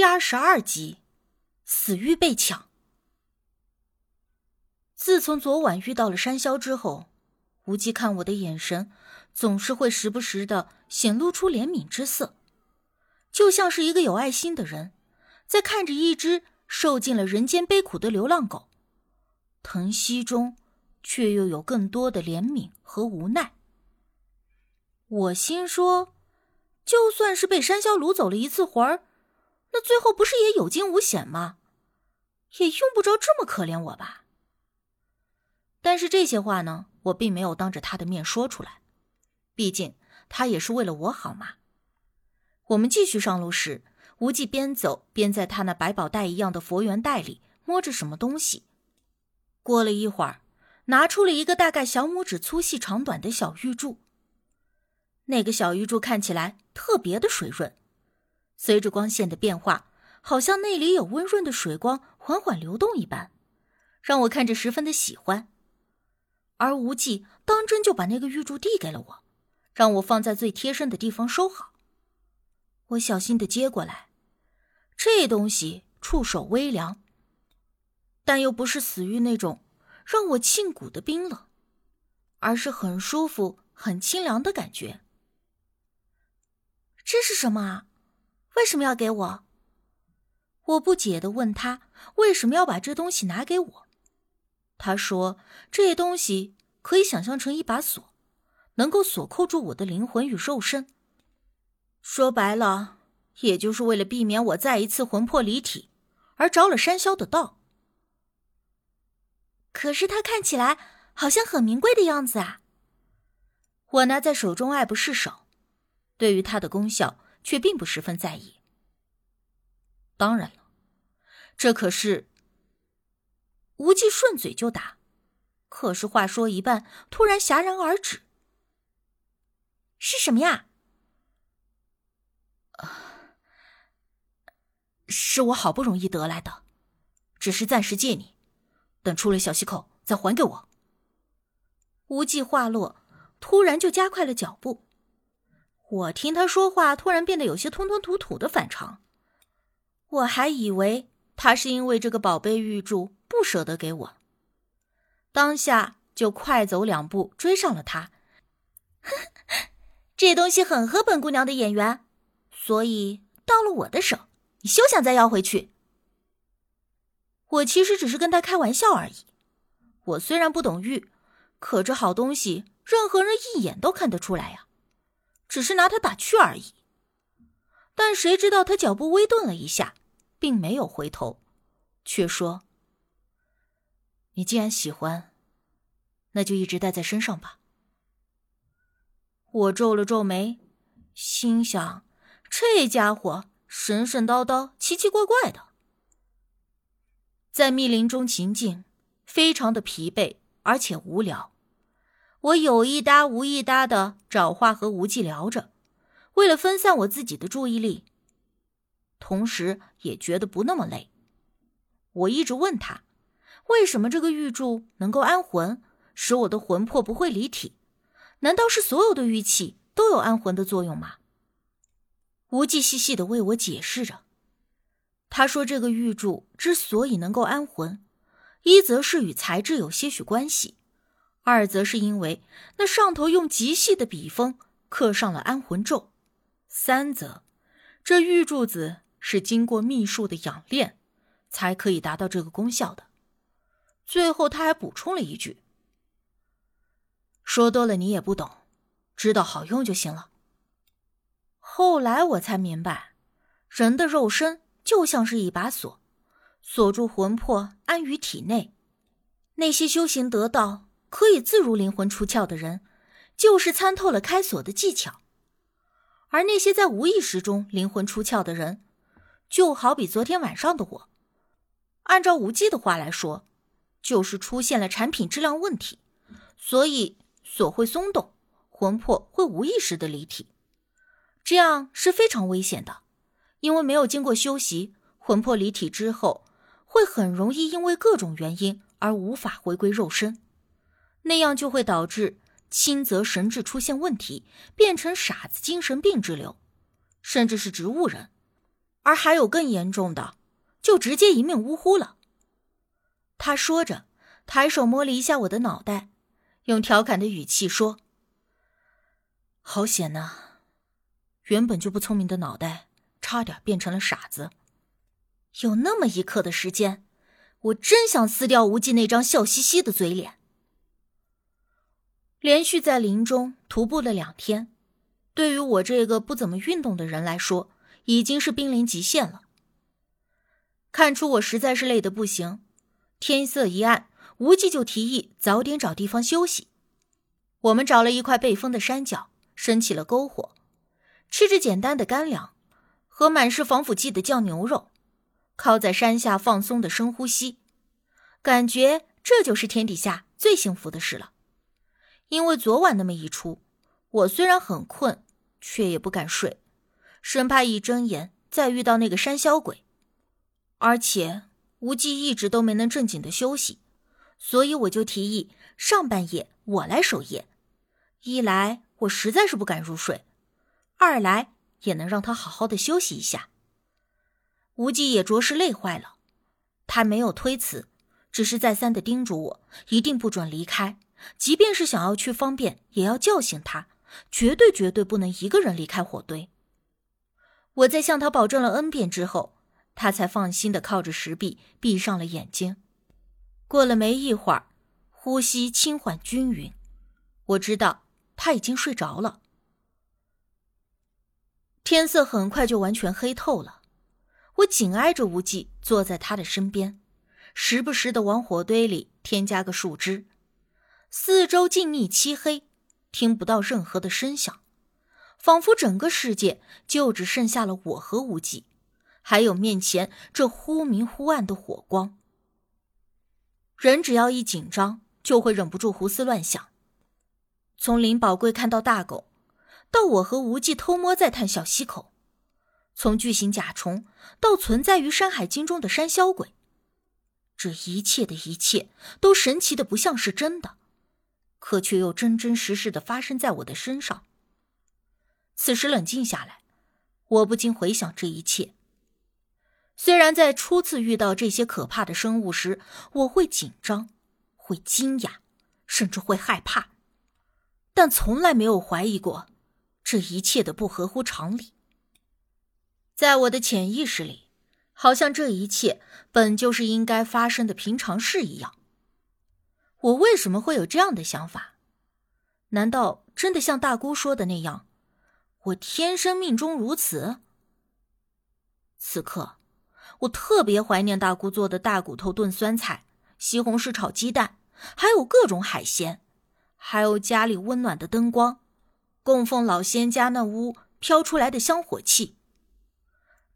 第二十二集，死狱被抢。自从昨晚遇到了山魈之后，无忌看我的眼神总是会时不时的显露出怜悯之色，就像是一个有爱心的人在看着一只受尽了人间悲苦的流浪狗，疼惜中却又有更多的怜悯和无奈。我心说，就算是被山魈掳走了一次魂儿。那最后不是也有惊无险吗？也用不着这么可怜我吧。但是这些话呢，我并没有当着他的面说出来，毕竟他也是为了我好嘛。我们继续上路时，无忌边走边在他那百宝袋一样的佛缘袋里摸着什么东西。过了一会儿，拿出了一个大概小拇指粗细长短的小玉柱。那个小玉柱看起来特别的水润。随着光线的变化，好像那里有温润的水光缓缓流动一般，让我看着十分的喜欢。而无忌当真就把那个玉柱递给了我，让我放在最贴身的地方收好。我小心的接过来，这东西触手微凉，但又不是死玉那种让我沁骨的冰冷，而是很舒服、很清凉的感觉。这是什么啊？为什么要给我？我不解的问他为什么要把这东西拿给我。他说这东西可以想象成一把锁，能够锁扣住我的灵魂与肉身。说白了，也就是为了避免我再一次魂魄离体，而着了山魈的道。可是它看起来好像很名贵的样子啊！我拿在手中爱不释手，对于它的功效。却并不十分在意。当然了，这可是无忌顺嘴就答，可是话说一半，突然戛然而止。是什么呀？是我好不容易得来的，只是暂时借你，等出了小溪口再还给我。无忌话落，突然就加快了脚步。我听他说话，突然变得有些吞吞吐吐的反常。我还以为他是因为这个宝贝玉柱不舍得给我，当下就快走两步追上了他。这东西很合本姑娘的眼缘，所以到了我的手，你休想再要回去。我其实只是跟他开玩笑而已。我虽然不懂玉，可这好东西，任何人一眼都看得出来呀。只是拿他打趣而已，但谁知道他脚步微顿了一下，并没有回头，却说：“你既然喜欢，那就一直带在身上吧。”我皱了皱眉，心想：这家伙神神叨叨、奇奇怪怪的，在密林中情境非常的疲惫，而且无聊。我有一搭无一搭的找话和无忌聊着，为了分散我自己的注意力，同时也觉得不那么累。我一直问他，为什么这个玉柱能够安魂，使我的魂魄不会离体？难道是所有的玉器都有安魂的作用吗？无忌细细的为我解释着，他说这个玉柱之所以能够安魂，一则是与材质有些许关系。二则是因为那上头用极细的笔锋刻上了安魂咒，三则这玉柱子是经过秘术的养炼，才可以达到这个功效的。最后他还补充了一句：“说多了你也不懂，知道好用就行了。”后来我才明白，人的肉身就像是一把锁，锁住魂魄安于体内。那些修行得道。可以自如灵魂出窍的人，就是参透了开锁的技巧；而那些在无意识中灵魂出窍的人，就好比昨天晚上的我。按照无忌的话来说，就是出现了产品质量问题，所以锁会松动，魂魄会无意识的离体，这样是非常危险的，因为没有经过修习，魂魄离体之后，会很容易因为各种原因而无法回归肉身。那样就会导致轻则神智出现问题，变成傻子、精神病之流，甚至是植物人；而还有更严重的，就直接一命呜呼了。他说着，抬手摸了一下我的脑袋，用调侃的语气说：“好险呐，原本就不聪明的脑袋，差点变成了傻子。有那么一刻的时间，我真想撕掉无忌那张笑嘻嘻的嘴脸。”连续在林中徒步了两天，对于我这个不怎么运动的人来说，已经是濒临极限了。看出我实在是累得不行。天色一暗，无忌就提议早点找地方休息。我们找了一块背风的山脚，生起了篝火，吃着简单的干粮和满是防腐剂的酱牛肉，靠在山下放松的深呼吸，感觉这就是天底下最幸福的事了。因为昨晚那么一出，我虽然很困，却也不敢睡，生怕一睁眼再遇到那个山魈鬼，而且。无忌一直都没能正经的休息，所以我就提议上半夜我来守夜。一来我实在是不敢入睡，二来也能让他好好的休息一下。无忌也着实累坏了，他没有推辞，只是再三的叮嘱我一定不准离开，即便是想要去方便，也要叫醒他，绝对绝对不能一个人离开火堆。我在向他保证了 n 遍之后。他才放心的靠着石壁，闭上了眼睛。过了没一会儿，呼吸轻缓均匀，我知道他已经睡着了。天色很快就完全黑透了，我紧挨着无忌坐在他的身边，时不时的往火堆里添加个树枝。四周静谧漆黑，听不到任何的声响，仿佛整个世界就只剩下了我和无忌。还有面前这忽明忽暗的火光，人只要一紧张，就会忍不住胡思乱想。从林宝贵看到大狗，到我和无忌偷摸在探小溪口，从巨型甲虫到存在于《山海经》中的山魈鬼，这一切的一切都神奇的不像是真的，可却又真真实实的发生在我的身上。此时冷静下来，我不禁回想这一切。虽然在初次遇到这些可怕的生物时，我会紧张、会惊讶，甚至会害怕，但从来没有怀疑过这一切的不合乎常理。在我的潜意识里，好像这一切本就是应该发生的平常事一样。我为什么会有这样的想法？难道真的像大姑说的那样，我天生命中如此？此刻。我特别怀念大姑做的大骨头炖酸菜、西红柿炒鸡蛋，还有各种海鲜，还有家里温暖的灯光，供奉老仙家那屋飘出来的香火气。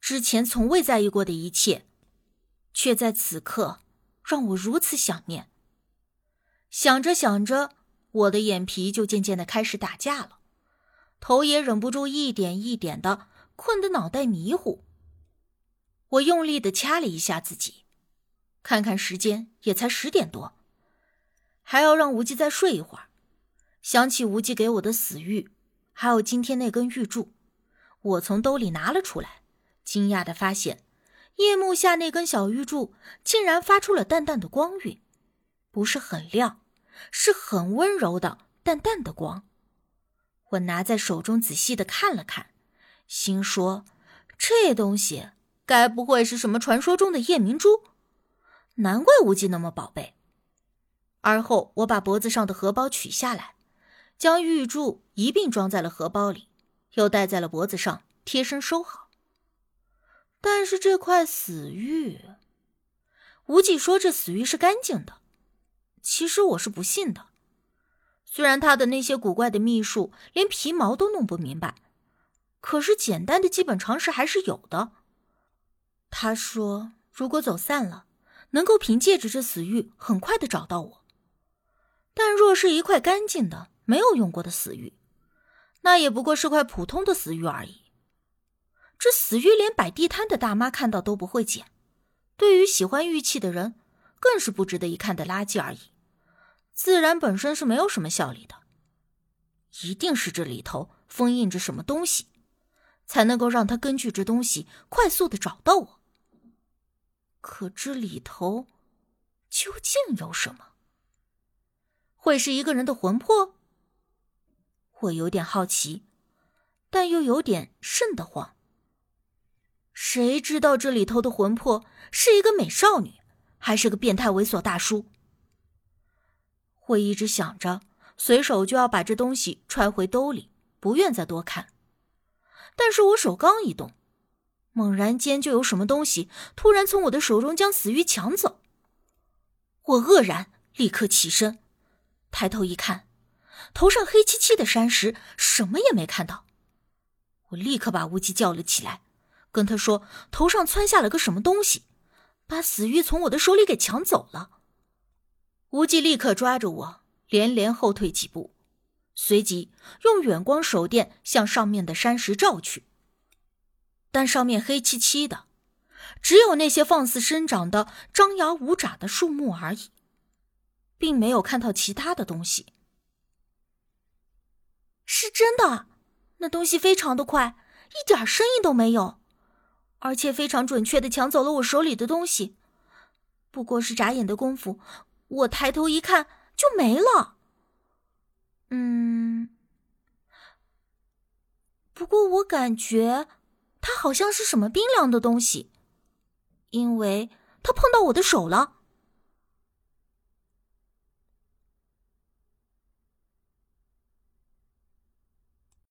之前从未在意过的一切，却在此刻让我如此想念。想着想着，我的眼皮就渐渐的开始打架了，头也忍不住一点一点的困得脑袋迷糊。我用力的掐了一下自己，看看时间，也才十点多，还要让无忌再睡一会儿。想起无忌给我的死玉，还有今天那根玉柱，我从兜里拿了出来，惊讶的发现，夜幕下那根小玉柱竟然发出了淡淡的光晕，不是很亮，是很温柔的淡淡的光。我拿在手中仔细的看了看，心说，这东西。该不会是什么传说中的夜明珠？难怪无忌那么宝贝。而后，我把脖子上的荷包取下来，将玉柱一并装在了荷包里，又戴在了脖子上，贴身收好。但是这块死玉，无忌说这死玉是干净的，其实我是不信的。虽然他的那些古怪的秘术连皮毛都弄不明白，可是简单的基本常识还是有的。他说：“如果走散了，能够凭借着这死玉很快的找到我。但若是一块干净的、没有用过的死玉，那也不过是块普通的死玉而已。这死玉连摆地摊的大妈看到都不会捡，对于喜欢玉器的人，更是不值得一看的垃圾而已。自然本身是没有什么效力的，一定是这里头封印着什么东西。才能够让他根据这东西快速的找到我。可这里头究竟有什么？会是一个人的魂魄？我有点好奇，但又有点瘆得慌。谁知道这里头的魂魄是一个美少女，还是个变态猥琐大叔？我一直想着，随手就要把这东西揣回兜里，不愿再多看。但是我手刚一动。猛然间，就有什么东西突然从我的手中将死鱼抢走。我愕然，立刻起身，抬头一看，头上黑漆漆的山石，什么也没看到。我立刻把无忌叫了起来，跟他说：“头上窜下了个什么东西，把死鱼从我的手里给抢走了。”无忌立刻抓着我，连连后退几步，随即用远光手电向上面的山石照去。但上面黑漆漆的，只有那些放肆生长的张牙舞爪的树木而已，并没有看到其他的东西。是真的，那东西非常的快，一点声音都没有，而且非常准确的抢走了我手里的东西。不过是眨眼的功夫，我抬头一看就没了。嗯，不过我感觉。它好像是什么冰凉的东西，因为它碰到我的手了。